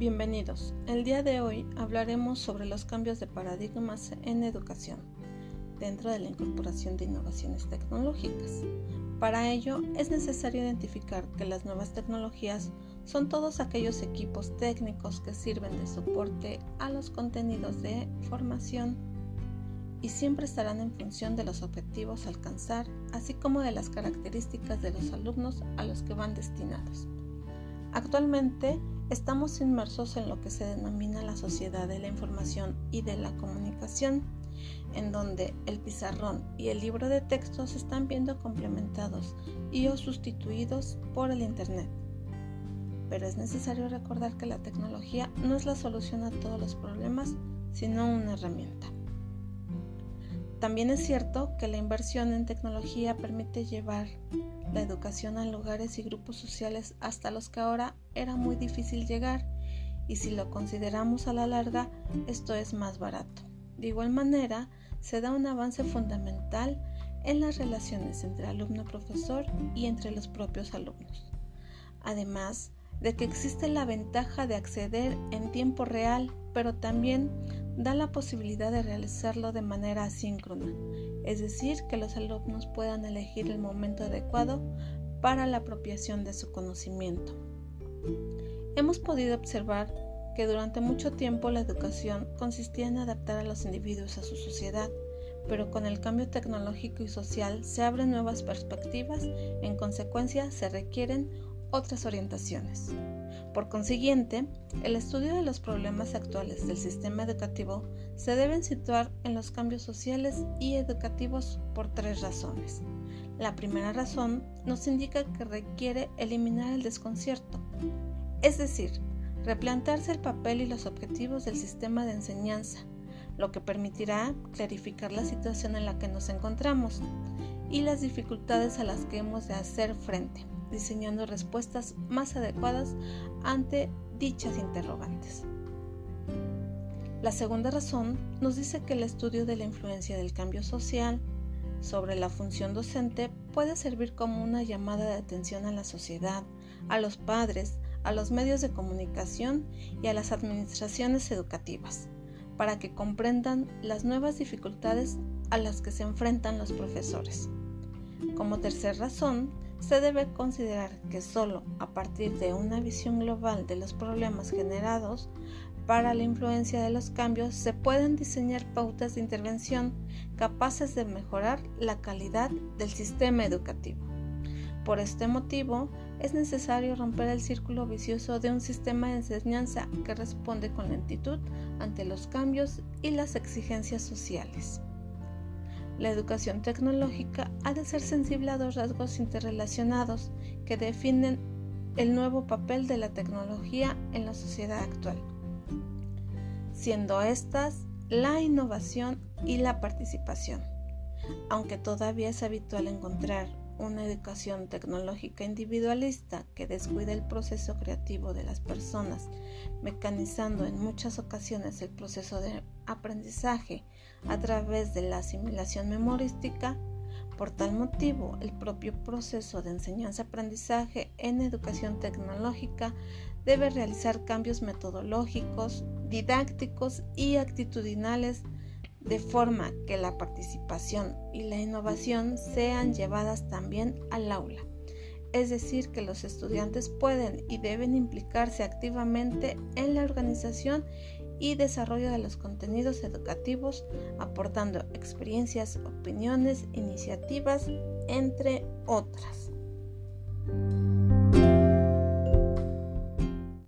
Bienvenidos. El día de hoy hablaremos sobre los cambios de paradigmas en educación dentro de la incorporación de innovaciones tecnológicas. Para ello es necesario identificar que las nuevas tecnologías son todos aquellos equipos técnicos que sirven de soporte a los contenidos de formación y siempre estarán en función de los objetivos a alcanzar, así como de las características de los alumnos a los que van destinados. Actualmente estamos inmersos en lo que se denomina la sociedad de la información y de la comunicación, en donde el pizarrón y el libro de texto se están viendo complementados y o sustituidos por el Internet. Pero es necesario recordar que la tecnología no es la solución a todos los problemas, sino una herramienta. También es cierto que la inversión en tecnología permite llevar la educación a lugares y grupos sociales hasta los que ahora era muy difícil llegar y si lo consideramos a la larga esto es más barato. De igual manera, se da un avance fundamental en las relaciones entre alumno-profesor y entre los propios alumnos. Además de que existe la ventaja de acceder en tiempo real, pero también da la posibilidad de realizarlo de manera asíncrona, es decir, que los alumnos puedan elegir el momento adecuado para la apropiación de su conocimiento. Hemos podido observar que durante mucho tiempo la educación consistía en adaptar a los individuos a su sociedad, pero con el cambio tecnológico y social se abren nuevas perspectivas, en consecuencia se requieren otras orientaciones. Por consiguiente, el estudio de los problemas actuales del sistema educativo se deben situar en los cambios sociales y educativos por tres razones. La primera razón nos indica que requiere eliminar el desconcierto, es decir, replantearse el papel y los objetivos del sistema de enseñanza, lo que permitirá clarificar la situación en la que nos encontramos y las dificultades a las que hemos de hacer frente diseñando respuestas más adecuadas ante dichas interrogantes. La segunda razón nos dice que el estudio de la influencia del cambio social sobre la función docente puede servir como una llamada de atención a la sociedad, a los padres, a los medios de comunicación y a las administraciones educativas, para que comprendan las nuevas dificultades a las que se enfrentan los profesores. Como tercera razón, se debe considerar que solo a partir de una visión global de los problemas generados para la influencia de los cambios se pueden diseñar pautas de intervención capaces de mejorar la calidad del sistema educativo. Por este motivo, es necesario romper el círculo vicioso de un sistema de enseñanza que responde con lentitud ante los cambios y las exigencias sociales. La educación tecnológica ha de ser sensible a dos rasgos interrelacionados que definen el nuevo papel de la tecnología en la sociedad actual, siendo estas la innovación y la participación. Aunque todavía es habitual encontrar una educación tecnológica individualista que descuida el proceso creativo de las personas, mecanizando en muchas ocasiones el proceso de aprendizaje a través de la asimilación memorística. Por tal motivo, el propio proceso de enseñanza-aprendizaje en educación tecnológica debe realizar cambios metodológicos, didácticos y actitudinales de forma que la participación y la innovación sean llevadas también al aula. Es decir, que los estudiantes pueden y deben implicarse activamente en la organización y desarrollo de los contenidos educativos, aportando experiencias, opiniones, iniciativas, entre otras.